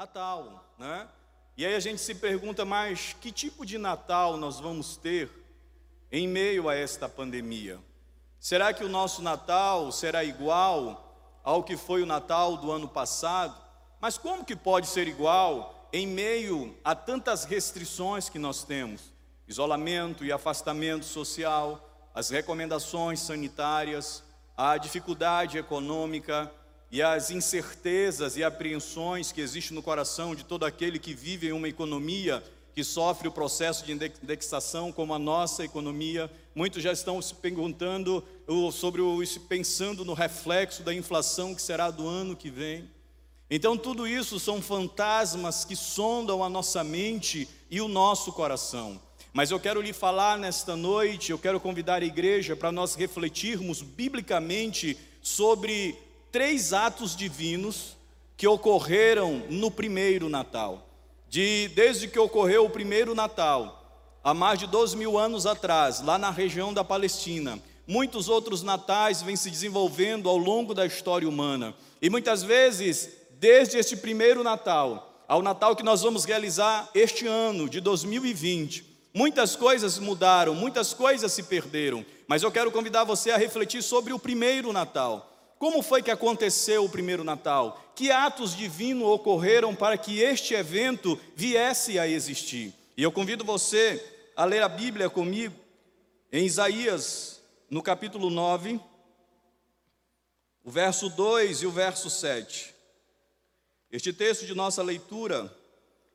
Natal, né? E aí a gente se pergunta, mas que tipo de Natal nós vamos ter em meio a esta pandemia? Será que o nosso Natal será igual ao que foi o Natal do ano passado? Mas como que pode ser igual em meio a tantas restrições que nós temos? Isolamento e afastamento social, as recomendações sanitárias, a dificuldade econômica e as incertezas e apreensões que existem no coração de todo aquele que vive em uma economia que sofre o processo de indexação como a nossa economia. Muitos já estão se perguntando sobre o pensando no reflexo da inflação que será do ano que vem. Então tudo isso são fantasmas que sondam a nossa mente e o nosso coração. Mas eu quero lhe falar nesta noite, eu quero convidar a igreja para nós refletirmos biblicamente sobre três atos divinos que ocorreram no primeiro Natal. De, desde que ocorreu o primeiro Natal, há mais de 12 mil anos atrás, lá na região da Palestina, muitos outros natais vêm se desenvolvendo ao longo da história humana. E muitas vezes, desde este primeiro Natal, ao Natal que nós vamos realizar este ano de 2020, muitas coisas mudaram, muitas coisas se perderam. Mas eu quero convidar você a refletir sobre o primeiro Natal. Como foi que aconteceu o primeiro Natal? Que atos divinos ocorreram para que este evento viesse a existir? E eu convido você a ler a Bíblia comigo em Isaías, no capítulo 9, o verso 2 e o verso 7. Este texto de nossa leitura,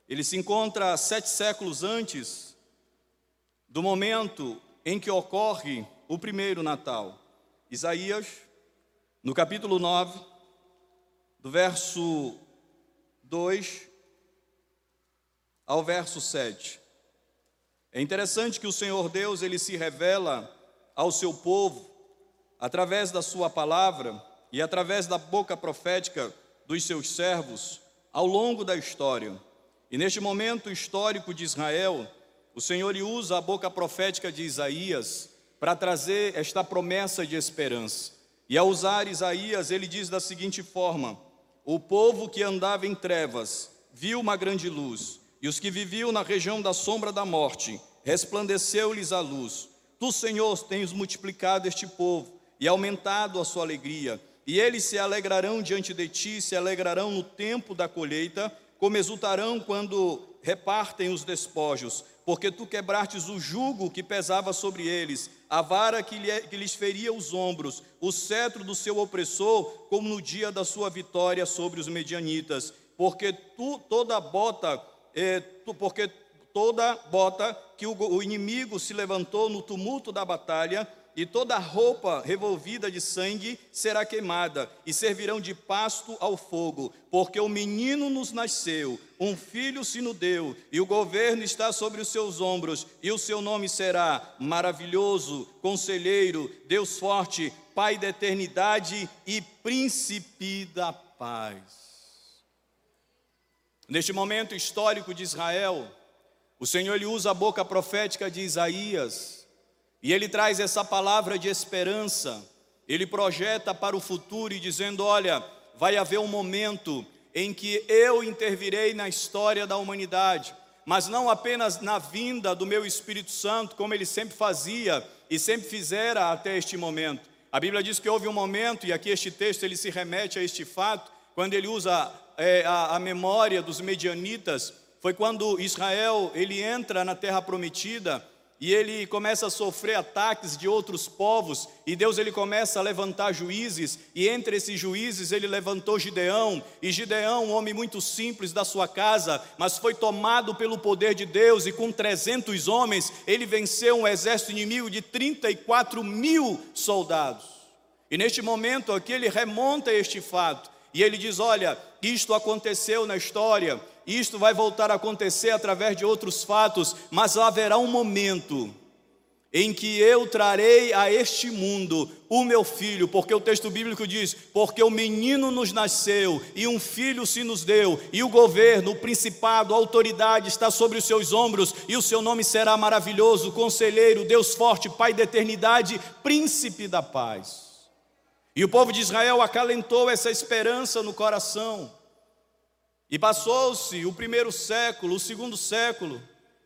ele se encontra sete séculos antes do momento em que ocorre o primeiro Natal. Isaías no capítulo 9, do verso 2 ao verso 7. É interessante que o Senhor Deus, ele se revela ao seu povo através da sua palavra e através da boca profética dos seus servos ao longo da história. E neste momento histórico de Israel, o Senhor usa a boca profética de Isaías para trazer esta promessa de esperança. E ao usar Isaías, ele diz da seguinte forma: O povo que andava em trevas viu uma grande luz, e os que viviam na região da sombra da morte, resplandeceu-lhes a luz. Tu, Senhor, tens multiplicado este povo e aumentado a sua alegria, e eles se alegrarão diante de ti, se alegrarão no tempo da colheita, como exultarão quando repartem os despojos, porque tu quebrastes o jugo que pesava sobre eles, a vara que, lhe, que lhes feria os ombros, o cetro do seu opressor, como no dia da sua vitória sobre os medianitas, porque tu toda bota, é, tu, porque toda bota que o, o inimigo se levantou no tumulto da batalha, e toda roupa revolvida de sangue será queimada, e servirão de pasto ao fogo, porque o menino nos nasceu, um filho se nos deu, e o governo está sobre os seus ombros, e o seu nome será maravilhoso, conselheiro, Deus forte, Pai da eternidade e príncipe da paz. Neste momento histórico de Israel, o Senhor lhe usa a boca profética de Isaías e ele traz essa palavra de esperança, ele projeta para o futuro e dizendo: Olha, vai haver um momento em que eu intervirei na história da humanidade, mas não apenas na vinda do meu Espírito Santo, como ele sempre fazia e sempre fizera até este momento. A Bíblia diz que houve um momento, e aqui este texto ele se remete a este fato, quando ele usa é, a, a memória dos medianitas, foi quando Israel ele entra na terra prometida e ele começa a sofrer ataques de outros povos, e Deus ele começa a levantar juízes, e entre esses juízes ele levantou Gideão, e Gideão, um homem muito simples da sua casa, mas foi tomado pelo poder de Deus, e com 300 homens ele venceu um exército inimigo de 34 mil soldados. E neste momento aqui ele remonta este fato, e ele diz: Olha, isto aconteceu na história, isto vai voltar a acontecer através de outros fatos, mas haverá um momento em que eu trarei a este mundo o meu filho, porque o texto bíblico diz: porque o menino nos nasceu e um filho se nos deu, e o governo, o principado, a autoridade está sobre os seus ombros, e o seu nome será maravilhoso, conselheiro, Deus forte, Pai da eternidade, príncipe da paz. E o povo de Israel acalentou essa esperança no coração. E passou-se o primeiro século, o segundo século,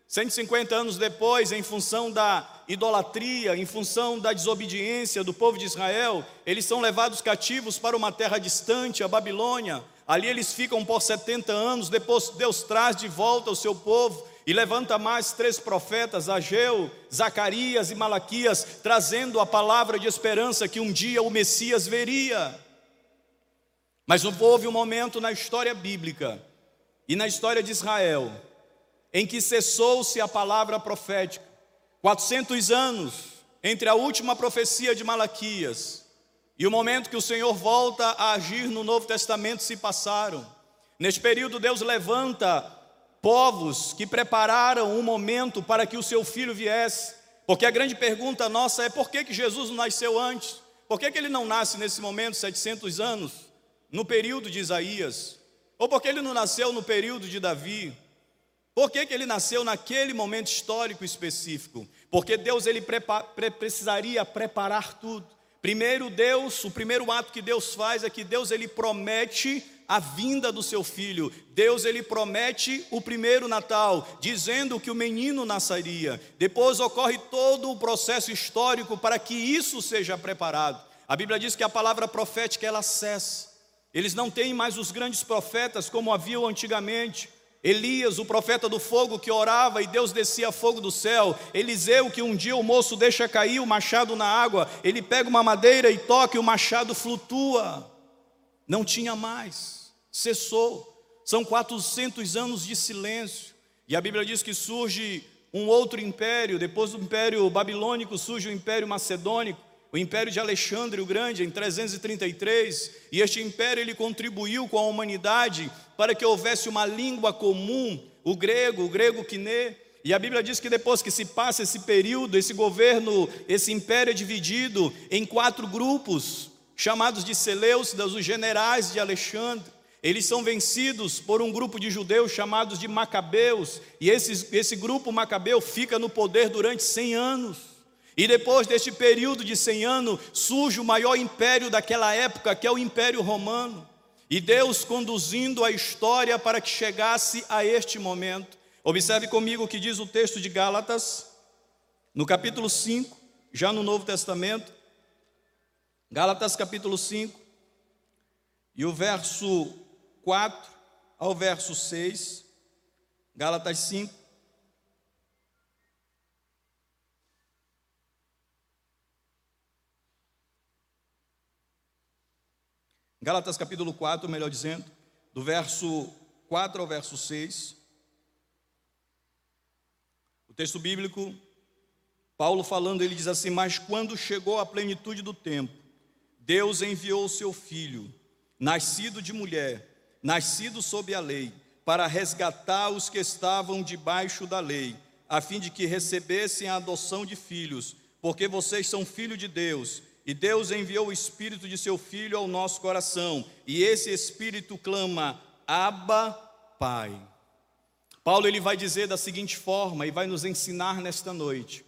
150 anos depois, em função da idolatria, em função da desobediência do povo de Israel, eles são levados cativos para uma terra distante, a Babilônia. Ali eles ficam por 70 anos, depois Deus traz de volta o seu povo e levanta mais três profetas, Ageu, Zacarias e Malaquias, trazendo a palavra de esperança que um dia o Messias veria. Mas houve um momento na história bíblica e na história de Israel em que cessou-se a palavra profética. 400 anos entre a última profecia de Malaquias e o momento que o Senhor volta a agir no Novo Testamento se passaram. Neste período, Deus levanta povos que prepararam um momento para que o seu filho viesse. Porque a grande pergunta nossa é por que, que Jesus não nasceu antes? Por que, que ele não nasce nesse momento, 700 anos, no período de Isaías? Ou por que ele não nasceu no período de Davi? Por que, que ele nasceu naquele momento histórico específico? Porque Deus ele prepa precisaria preparar tudo. Primeiro Deus, o primeiro ato que Deus faz é que Deus ele promete a vinda do seu filho. Deus ele promete o primeiro Natal, dizendo que o menino nasceria. Depois ocorre todo o processo histórico para que isso seja preparado. A Bíblia diz que a palavra profética ela cessa. Eles não têm mais os grandes profetas como haviam antigamente. Elias, o profeta do fogo que orava e Deus descia fogo do céu. Eliseu, que um dia o moço deixa cair o machado na água, ele pega uma madeira e toca e o machado flutua. Não tinha mais, cessou. São 400 anos de silêncio. E a Bíblia diz que surge um outro império, depois do império babilônico surge o império macedônico o império de Alexandre o Grande em 333, e este império ele contribuiu com a humanidade para que houvesse uma língua comum, o grego, o grego quinê. E a Bíblia diz que depois que se passa esse período, esse governo, esse império é dividido em quatro grupos, chamados de Seleucidas, os generais de Alexandre. Eles são vencidos por um grupo de judeus chamados de Macabeus, e esse, esse grupo macabeu fica no poder durante 100 anos. E depois deste período de 100 anos, surge o maior império daquela época, que é o Império Romano. E Deus conduzindo a história para que chegasse a este momento. Observe comigo o que diz o texto de Gálatas, no capítulo 5, já no Novo Testamento. Gálatas capítulo 5, e o verso 4 ao verso 6. Gálatas 5, Gálatas capítulo 4, melhor dizendo, do verso 4 ao verso 6. O texto bíblico, Paulo falando, ele diz assim: Mas quando chegou a plenitude do tempo, Deus enviou o seu filho, nascido de mulher, nascido sob a lei, para resgatar os que estavam debaixo da lei, a fim de que recebessem a adoção de filhos, porque vocês são filhos de Deus e Deus enviou o Espírito de seu Filho ao nosso coração, e esse Espírito clama: Abba, Pai. Paulo ele vai dizer da seguinte forma e vai nos ensinar nesta noite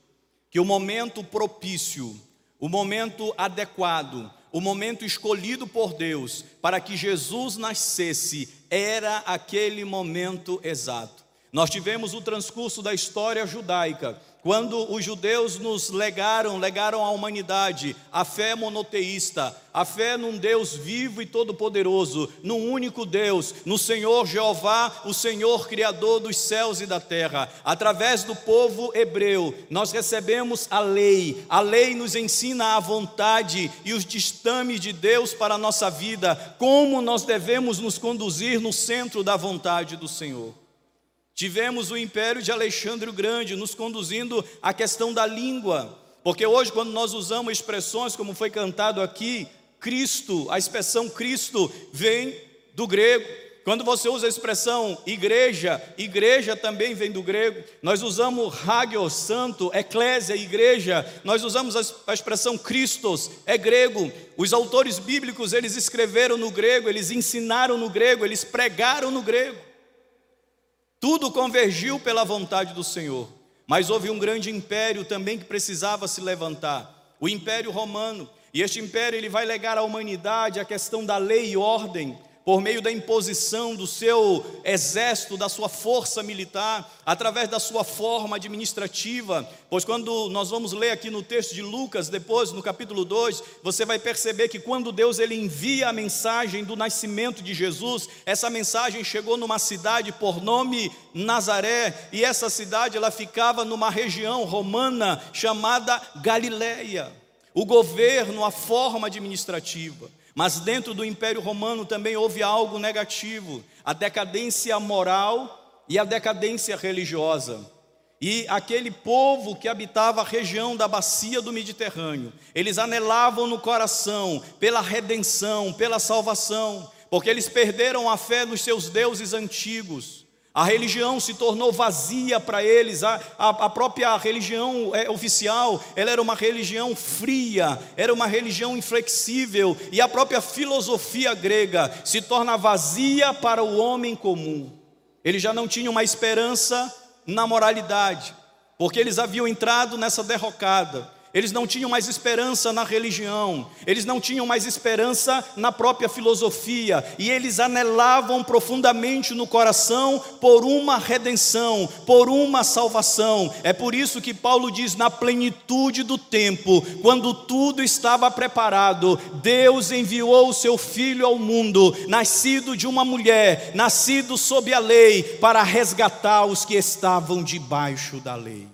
que o momento propício, o momento adequado, o momento escolhido por Deus para que Jesus nascesse era aquele momento exato. Nós tivemos o transcurso da história judaica quando os judeus nos legaram, legaram à humanidade a fé monoteísta, a fé num Deus vivo e todo-poderoso, num único Deus, no Senhor Jeová, o Senhor Criador dos céus e da terra. Através do povo hebreu, nós recebemos a lei. A lei nos ensina a vontade e os destames de Deus para a nossa vida, como nós devemos nos conduzir no centro da vontade do Senhor. Tivemos o império de Alexandre o Grande nos conduzindo à questão da língua, porque hoje, quando nós usamos expressões como foi cantado aqui, Cristo, a expressão Cristo vem do grego. Quando você usa a expressão igreja, igreja também vem do grego. Nós usamos hagios, santo, eclésia, igreja. Nós usamos a expressão Christos, é grego. Os autores bíblicos, eles escreveram no grego, eles ensinaram no grego, eles pregaram no grego. Tudo convergiu pela vontade do Senhor. Mas houve um grande império também que precisava se levantar, o Império Romano. E este império ele vai legar à humanidade a questão da lei e ordem, por meio da imposição do seu exército, da sua força militar, através da sua forma administrativa. Pois quando nós vamos ler aqui no texto de Lucas, depois no capítulo 2, você vai perceber que quando Deus ele envia a mensagem do nascimento de Jesus, essa mensagem chegou numa cidade por nome Nazaré, e essa cidade ela ficava numa região romana chamada Galileia. O governo, a forma administrativa. Mas dentro do Império Romano também houve algo negativo: a decadência moral e a decadência religiosa. E aquele povo que habitava a região da bacia do Mediterrâneo, eles anelavam no coração pela redenção, pela salvação, porque eles perderam a fé nos seus deuses antigos. A religião se tornou vazia para eles, a, a, a própria religião é, oficial, ela era uma religião fria, era uma religião inflexível, e a própria filosofia grega se torna vazia para o homem comum. Eles já não tinham uma esperança na moralidade, porque eles haviam entrado nessa derrocada eles não tinham mais esperança na religião, eles não tinham mais esperança na própria filosofia, e eles anelavam profundamente no coração por uma redenção, por uma salvação. É por isso que Paulo diz: na plenitude do tempo, quando tudo estava preparado, Deus enviou o seu filho ao mundo, nascido de uma mulher, nascido sob a lei, para resgatar os que estavam debaixo da lei.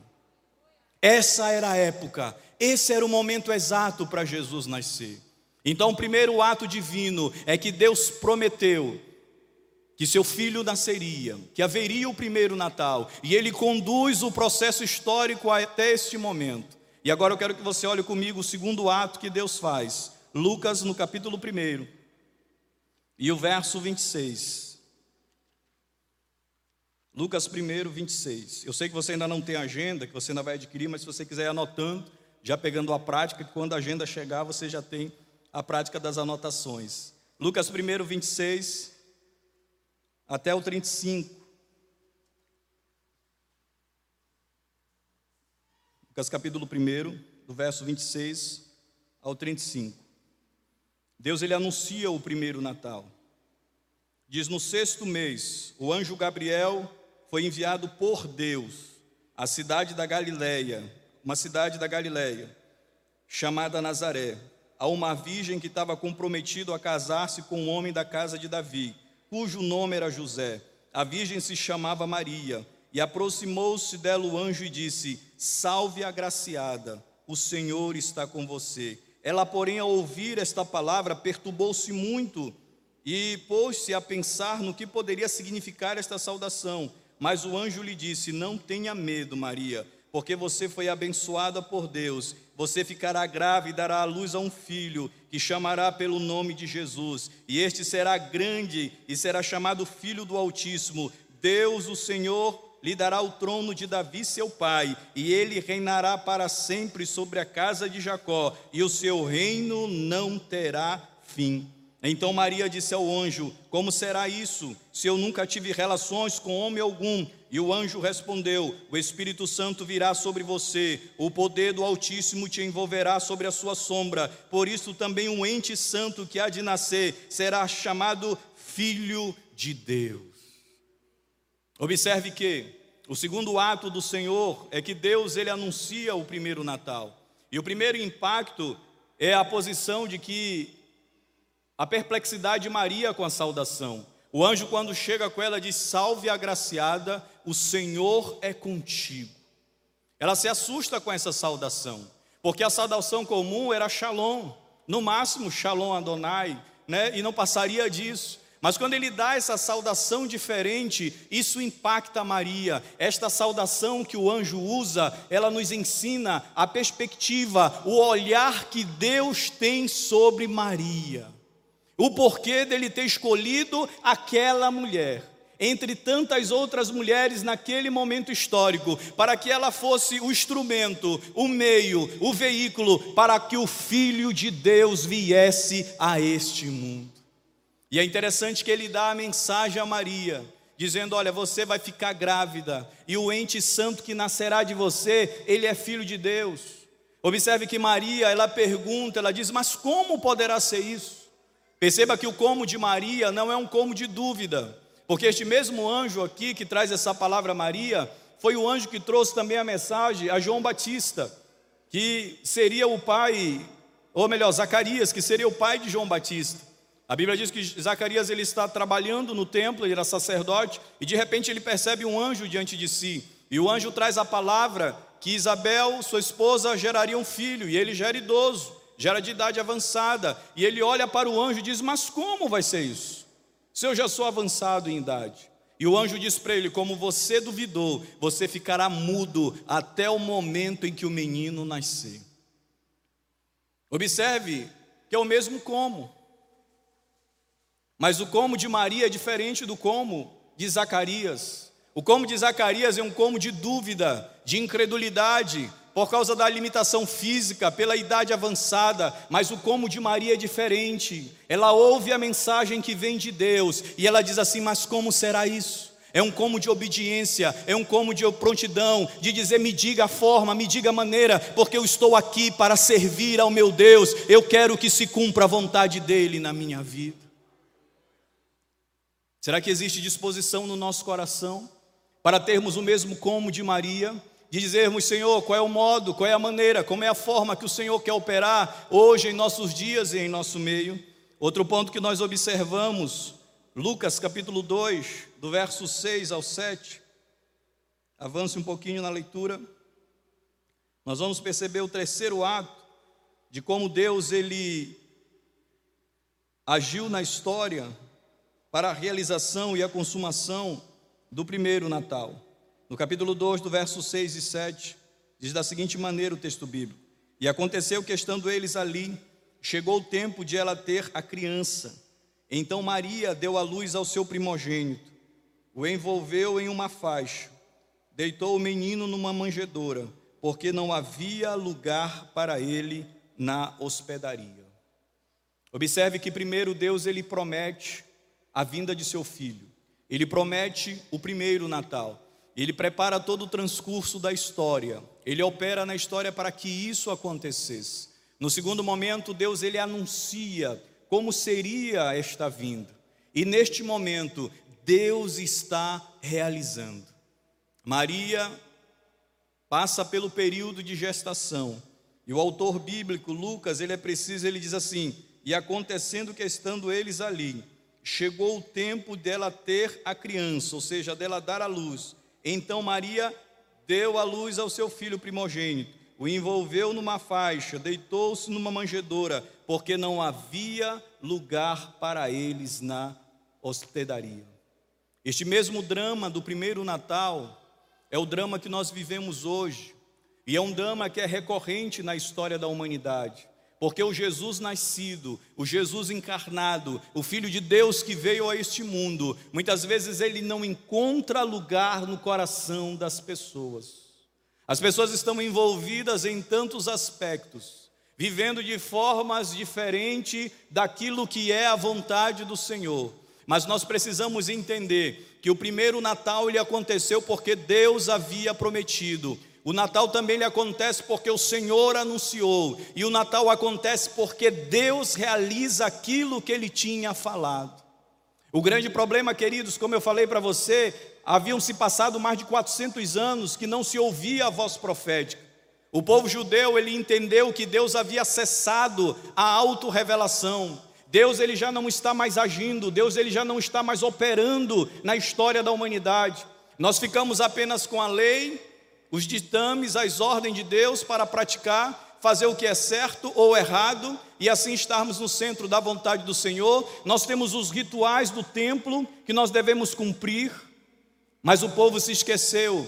Essa era a época esse era o momento exato para Jesus nascer. Então, o primeiro ato divino é que Deus prometeu que seu filho nasceria, que haveria o primeiro Natal, e ele conduz o processo histórico até este momento. E agora eu quero que você olhe comigo o segundo ato que Deus faz. Lucas, no capítulo 1, e o verso 26. Lucas 1, 26. Eu sei que você ainda não tem agenda, que você ainda vai adquirir, mas se você quiser ir anotando, já pegando a prática, que quando a agenda chegar, você já tem a prática das anotações. Lucas 1, 26 até o 35. Lucas capítulo 1, do verso 26 ao 35. Deus ele anuncia o primeiro Natal. Diz: No sexto mês, o anjo Gabriel foi enviado por Deus à cidade da Galiléia uma cidade da Galiléia, chamada Nazaré, a uma virgem que estava comprometido a casar-se com um homem da casa de Davi, cujo nome era José. A virgem se chamava Maria, e aproximou-se dela o anjo e disse: Salve agraciada, o Senhor está com você. Ela, porém, ao ouvir esta palavra, perturbou-se muito e pôs-se a pensar no que poderia significar esta saudação. Mas o anjo lhe disse: Não tenha medo, Maria porque você foi abençoada por Deus. Você ficará grávida e dará à luz a um filho, que chamará pelo nome de Jesus. E este será grande e será chamado Filho do Altíssimo. Deus, o Senhor, lhe dará o trono de Davi, seu pai, e ele reinará para sempre sobre a casa de Jacó, e o seu reino não terá fim. Então Maria disse ao anjo: Como será isso, se eu nunca tive relações com homem algum? E o anjo respondeu: O Espírito Santo virá sobre você, o poder do Altíssimo te envolverá sobre a sua sombra. Por isso também um ente santo que há de nascer será chamado Filho de Deus. Observe que o segundo ato do Senhor é que Deus ele anuncia o primeiro Natal. E o primeiro impacto é a posição de que a perplexidade de Maria com a saudação. O anjo, quando chega com ela, diz: Salve agraciada, o Senhor é contigo. Ela se assusta com essa saudação, porque a saudação comum era Shalom, no máximo Shalom Adonai, né? e não passaria disso. Mas quando ele dá essa saudação diferente, isso impacta Maria. Esta saudação que o anjo usa, ela nos ensina a perspectiva, o olhar que Deus tem sobre Maria. O porquê dele ter escolhido aquela mulher, entre tantas outras mulheres naquele momento histórico, para que ela fosse o instrumento, o meio, o veículo para que o Filho de Deus viesse a este mundo. E é interessante que ele dá a mensagem a Maria, dizendo: Olha, você vai ficar grávida, e o ente santo que nascerá de você, ele é filho de Deus. Observe que Maria, ela pergunta, ela diz: Mas como poderá ser isso? Perceba que o como de Maria não é um como de dúvida, porque este mesmo anjo aqui que traz essa palavra Maria, foi o anjo que trouxe também a mensagem a João Batista, que seria o pai, ou melhor, Zacarias, que seria o pai de João Batista. A Bíblia diz que Zacarias ele está trabalhando no templo, ele era sacerdote, e de repente ele percebe um anjo diante de si. E o anjo traz a palavra que Isabel, sua esposa, geraria um filho, e ele já era idoso já era de idade avançada, e ele olha para o anjo e diz: Mas como vai ser isso? Se eu já sou avançado em idade. E o anjo diz para ele: Como você duvidou, você ficará mudo até o momento em que o menino nascer. Observe que é o mesmo como. Mas o como de Maria é diferente do como de Zacarias. O como de Zacarias é um como de dúvida, de incredulidade, por causa da limitação física, pela idade avançada, mas o como de Maria é diferente. Ela ouve a mensagem que vem de Deus e ela diz assim: Mas como será isso? É um como de obediência, é um como de prontidão, de dizer: me diga a forma, me diga a maneira, porque eu estou aqui para servir ao meu Deus, eu quero que se cumpra a vontade dEle na minha vida. Será que existe disposição no nosso coração para termos o mesmo como de Maria? De dizermos, Senhor, qual é o modo, qual é a maneira, como é a forma que o Senhor quer operar hoje em nossos dias e em nosso meio. Outro ponto que nós observamos, Lucas capítulo 2, do verso 6 ao 7. Avance um pouquinho na leitura. Nós vamos perceber o terceiro ato de como Deus ele agiu na história para a realização e a consumação do primeiro Natal. No capítulo 2, do verso 6 e 7, diz da seguinte maneira o texto bíblico: E aconteceu que estando eles ali, chegou o tempo de ela ter a criança. Então Maria deu à luz ao seu primogênito, o envolveu em uma faixa, deitou o menino numa manjedoura, porque não havia lugar para ele na hospedaria. Observe que primeiro Deus ele promete a vinda de seu filho. Ele promete o primeiro Natal. Ele prepara todo o transcurso da história. Ele opera na história para que isso acontecesse. No segundo momento, Deus ele anuncia como seria esta vinda. E neste momento, Deus está realizando. Maria passa pelo período de gestação. E o autor bíblico Lucas, ele é preciso, ele diz assim: "E acontecendo que estando eles ali, chegou o tempo dela ter a criança, ou seja, dela dar a luz. Então Maria deu à luz ao seu filho primogênito, o envolveu numa faixa, deitou-se numa manjedoura, porque não havia lugar para eles na hospedaria. Este mesmo drama do primeiro Natal é o drama que nós vivemos hoje, e é um drama que é recorrente na história da humanidade. Porque o Jesus nascido, o Jesus encarnado, o Filho de Deus que veio a este mundo, muitas vezes ele não encontra lugar no coração das pessoas. As pessoas estão envolvidas em tantos aspectos, vivendo de formas diferentes daquilo que é a vontade do Senhor. Mas nós precisamos entender que o primeiro Natal ele aconteceu porque Deus havia prometido o Natal também lhe acontece porque o Senhor anunciou, e o Natal acontece porque Deus realiza aquilo que ele tinha falado. O grande problema, queridos, como eu falei para você, haviam se passado mais de 400 anos que não se ouvia a voz profética. O povo judeu, ele entendeu que Deus havia cessado a autorrevelação. Deus ele já não está mais agindo, Deus ele já não está mais operando na história da humanidade. Nós ficamos apenas com a lei, os ditames, as ordens de Deus para praticar, fazer o que é certo ou errado e assim estarmos no centro da vontade do Senhor. Nós temos os rituais do templo que nós devemos cumprir, mas o povo se esqueceu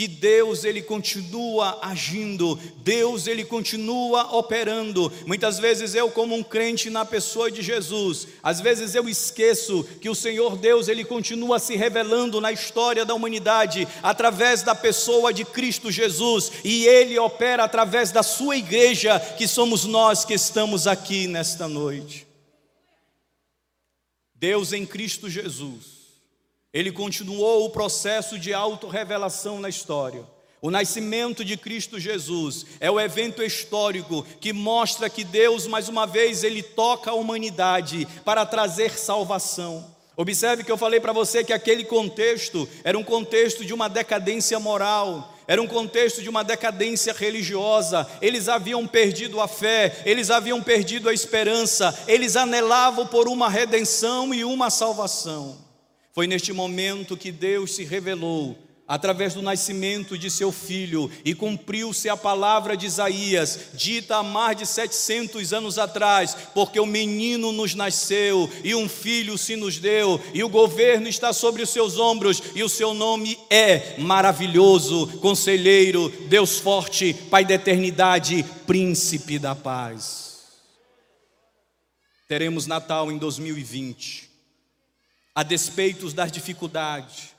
que Deus ele continua agindo, Deus ele continua operando. Muitas vezes eu como um crente na pessoa de Jesus, às vezes eu esqueço que o Senhor Deus ele continua se revelando na história da humanidade através da pessoa de Cristo Jesus e ele opera através da sua igreja, que somos nós que estamos aqui nesta noite. Deus em Cristo Jesus ele continuou o processo de autorrevelação na história. O nascimento de Cristo Jesus é o evento histórico que mostra que Deus, mais uma vez, ele toca a humanidade para trazer salvação. Observe que eu falei para você que aquele contexto era um contexto de uma decadência moral, era um contexto de uma decadência religiosa. Eles haviam perdido a fé, eles haviam perdido a esperança, eles anelavam por uma redenção e uma salvação. Foi neste momento que Deus se revelou através do nascimento de seu filho, e cumpriu-se a palavra de Isaías, dita há mais de 700 anos atrás, porque o menino nos nasceu e um filho se nos deu, e o governo está sobre os seus ombros, e o seu nome é maravilhoso, conselheiro, Deus forte, Pai da eternidade, príncipe da paz. Teremos Natal em 2020, a despeito das dificuldades,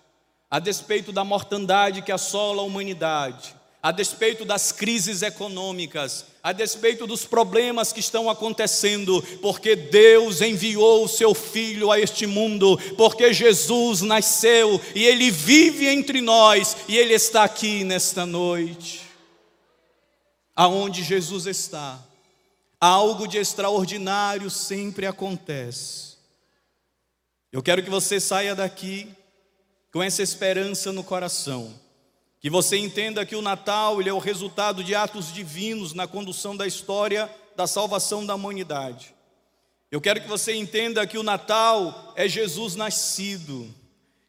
a despeito da mortandade que assola a humanidade, a despeito das crises econômicas, a despeito dos problemas que estão acontecendo, porque Deus enviou o seu Filho a este mundo, porque Jesus nasceu e Ele vive entre nós e Ele está aqui nesta noite. Aonde Jesus está, algo de extraordinário sempre acontece. Eu quero que você saia daqui com essa esperança no coração. Que você entenda que o Natal ele é o resultado de atos divinos na condução da história da salvação da humanidade. Eu quero que você entenda que o Natal é Jesus nascido.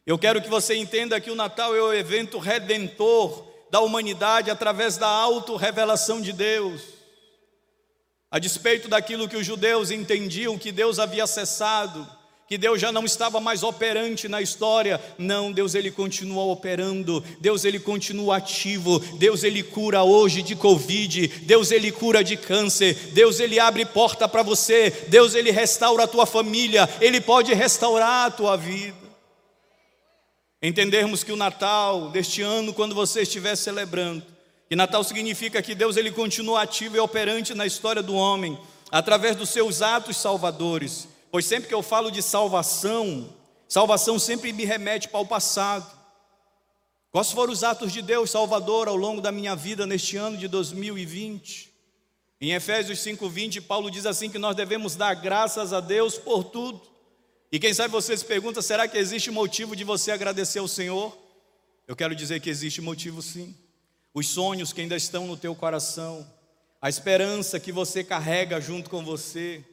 Eu quero que você entenda que o Natal é o evento redentor da humanidade através da auto-revelação de Deus. A despeito daquilo que os judeus entendiam que Deus havia cessado, que Deus já não estava mais operante na história. Não, Deus ele continua operando. Deus ele continua ativo. Deus ele cura hoje de covid. Deus ele cura de câncer. Deus ele abre porta para você. Deus ele restaura a tua família. Ele pode restaurar a tua vida. Entendermos que o Natal deste ano, quando você estiver celebrando, que Natal significa que Deus ele continua ativo e operante na história do homem através dos seus atos salvadores Pois sempre que eu falo de salvação, salvação sempre me remete para o passado. Quais foram os atos de Deus Salvador ao longo da minha vida neste ano de 2020? Em Efésios 5:20, Paulo diz assim que nós devemos dar graças a Deus por tudo. E quem sabe você se pergunta, será que existe motivo de você agradecer ao Senhor? Eu quero dizer que existe motivo sim. Os sonhos que ainda estão no teu coração, a esperança que você carrega junto com você,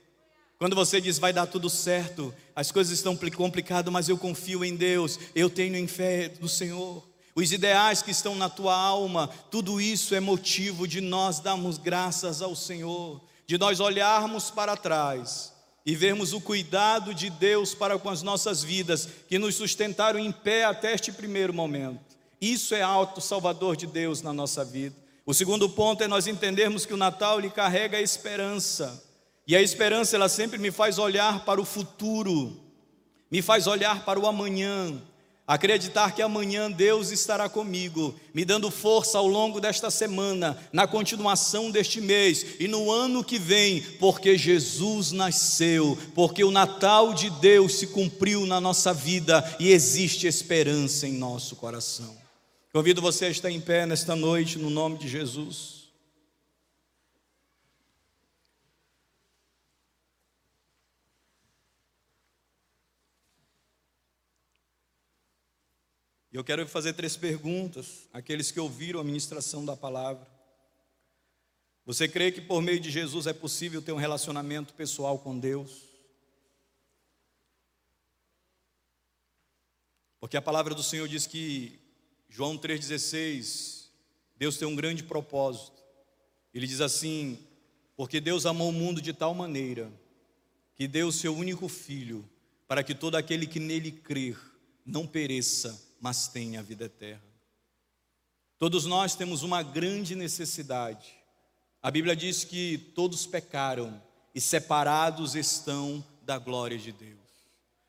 quando você diz vai dar tudo certo, as coisas estão complicadas, mas eu confio em Deus, eu tenho em fé no Senhor. Os ideais que estão na tua alma, tudo isso é motivo de nós darmos graças ao Senhor, de nós olharmos para trás e vermos o cuidado de Deus para com as nossas vidas, que nos sustentaram em pé até este primeiro momento. Isso é alto salvador de Deus na nossa vida. O segundo ponto é nós entendermos que o Natal lhe carrega a esperança. E a esperança, ela sempre me faz olhar para o futuro, me faz olhar para o amanhã, acreditar que amanhã Deus estará comigo, me dando força ao longo desta semana, na continuação deste mês e no ano que vem, porque Jesus nasceu, porque o Natal de Deus se cumpriu na nossa vida e existe esperança em nosso coração. Convido você a estar em pé nesta noite, no nome de Jesus. E eu quero fazer três perguntas àqueles que ouviram a ministração da palavra. Você crê que por meio de Jesus é possível ter um relacionamento pessoal com Deus? Porque a palavra do Senhor diz que, João 3,16, Deus tem um grande propósito. Ele diz assim: Porque Deus amou o mundo de tal maneira que deu o seu único filho, para que todo aquele que nele crer não pereça, mas tem a vida eterna. Todos nós temos uma grande necessidade. A Bíblia diz que todos pecaram e separados estão da glória de Deus.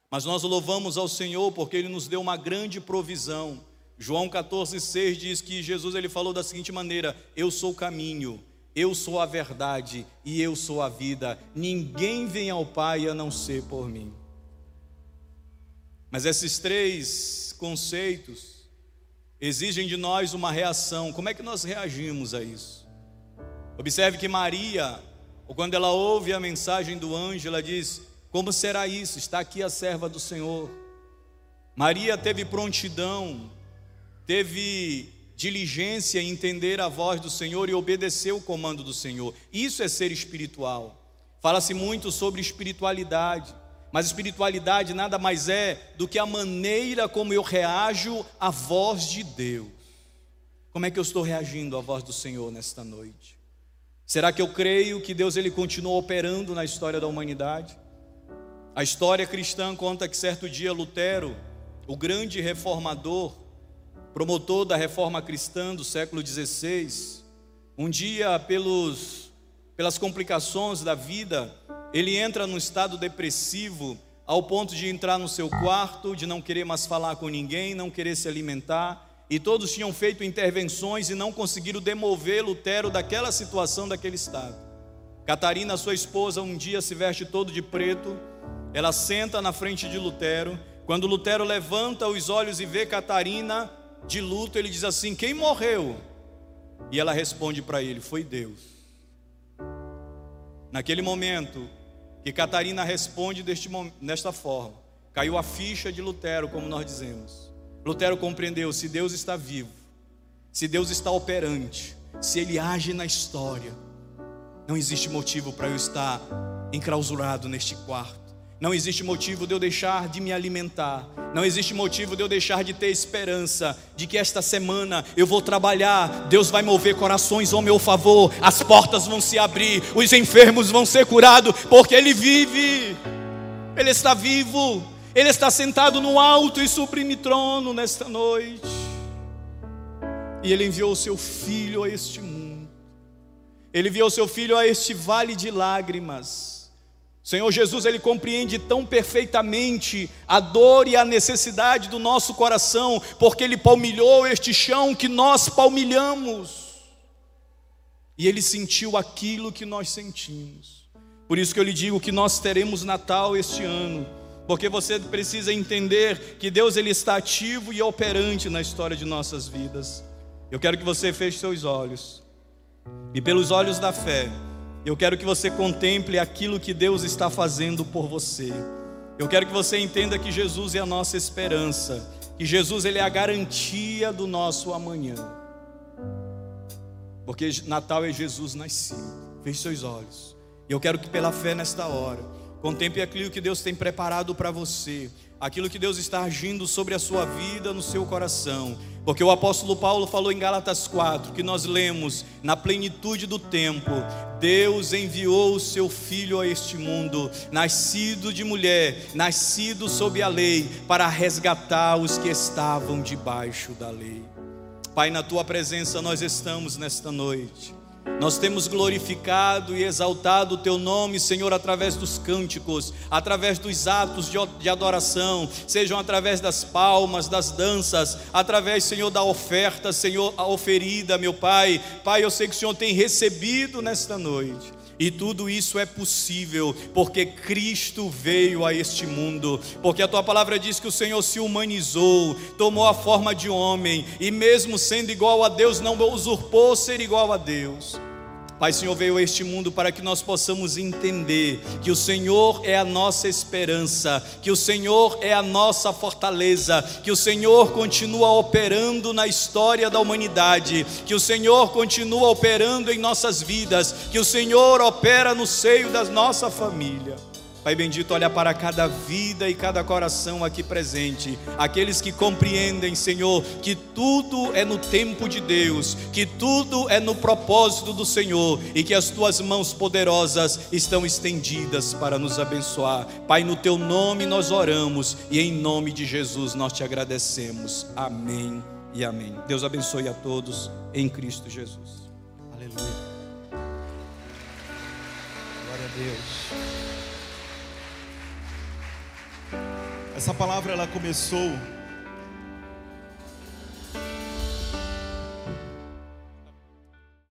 Mas nós louvamos ao Senhor porque Ele nos deu uma grande provisão. João 14,6 diz que Jesus ele falou da seguinte maneira: Eu sou o caminho, eu sou a verdade e eu sou a vida. Ninguém vem ao Pai a não ser por mim. Mas esses três conceitos, exigem de nós uma reação. Como é que nós reagimos a isso? Observe que Maria, quando ela ouve a mensagem do anjo, ela diz: Como será isso? Está aqui a serva do Senhor. Maria teve prontidão, teve diligência em entender a voz do Senhor e obedecer o comando do Senhor. Isso é ser espiritual. Fala-se muito sobre espiritualidade, mas espiritualidade nada mais é do que a maneira como eu reajo à voz de Deus. Como é que eu estou reagindo à voz do Senhor nesta noite? Será que eu creio que Deus ele continua operando na história da humanidade? A história cristã conta que certo dia Lutero, o grande reformador, promotor da reforma cristã do século XVI, um dia, pelos, pelas complicações da vida, ele entra num estado depressivo, ao ponto de entrar no seu quarto, de não querer mais falar com ninguém, não querer se alimentar, e todos tinham feito intervenções e não conseguiram demover Lutero daquela situação, daquele estado. Catarina, sua esposa, um dia se veste todo de preto, ela senta na frente de Lutero. Quando Lutero levanta os olhos e vê Catarina, de luto, ele diz assim: Quem morreu? E ela responde para ele: Foi Deus. Naquele momento que Catarina responde deste, forma, caiu a ficha de Lutero, como nós dizemos. Lutero compreendeu: se Deus está vivo, se Deus está operante, se Ele age na história, não existe motivo para eu estar enclausurado neste quarto. Não existe motivo de eu deixar de me alimentar. Não existe motivo de eu deixar de ter esperança de que esta semana eu vou trabalhar, Deus vai mover corações ao meu favor, as portas vão se abrir, os enfermos vão ser curados, porque Ele vive, Ele está vivo, Ele está sentado no alto e sublime trono nesta noite. E Ele enviou o seu Filho a este mundo, Ele enviou o seu Filho a este vale de lágrimas Senhor Jesus, Ele compreende tão perfeitamente a dor e a necessidade do nosso coração, porque Ele palmilhou este chão que nós palmilhamos, e Ele sentiu aquilo que nós sentimos. Por isso que eu lhe digo que nós teremos Natal este ano, porque você precisa entender que Deus ele está ativo e operante na história de nossas vidas. Eu quero que você feche seus olhos, e pelos olhos da fé, eu quero que você contemple aquilo que Deus está fazendo por você. Eu quero que você entenda que Jesus é a nossa esperança, que Jesus ele é a garantia do nosso amanhã. Porque Natal é Jesus nascido. Feche seus olhos. E eu quero que pela fé nesta hora, contemple aquilo que Deus tem preparado para você, aquilo que Deus está agindo sobre a sua vida, no seu coração. Porque o apóstolo Paulo falou em Gálatas 4, que nós lemos, na plenitude do tempo, Deus enviou o seu filho a este mundo, nascido de mulher, nascido sob a lei, para resgatar os que estavam debaixo da lei. Pai, na tua presença nós estamos nesta noite. Nós temos glorificado e exaltado o Teu nome, Senhor, através dos cânticos, através dos atos de adoração, sejam através das palmas, das danças, através, Senhor, da oferta, Senhor, a oferida, meu Pai. Pai, eu sei que o Senhor tem recebido nesta noite. E tudo isso é possível porque Cristo veio a este mundo. Porque a tua palavra diz que o Senhor se humanizou, tomou a forma de homem e, mesmo sendo igual a Deus, não usurpou ser igual a Deus. Pai, Senhor veio a este mundo para que nós possamos entender que o Senhor é a nossa esperança, que o Senhor é a nossa fortaleza, que o Senhor continua operando na história da humanidade, que o Senhor continua operando em nossas vidas, que o Senhor opera no seio da nossa família. Pai bendito, olha para cada vida e cada coração aqui presente, aqueles que compreendem, Senhor, que tudo é no tempo de Deus, que tudo é no propósito do Senhor e que as tuas mãos poderosas estão estendidas para nos abençoar. Pai, no teu nome nós oramos e em nome de Jesus nós te agradecemos. Amém e amém. Deus abençoe a todos em Cristo Jesus. Aleluia. Glória a Deus. Essa palavra ela começou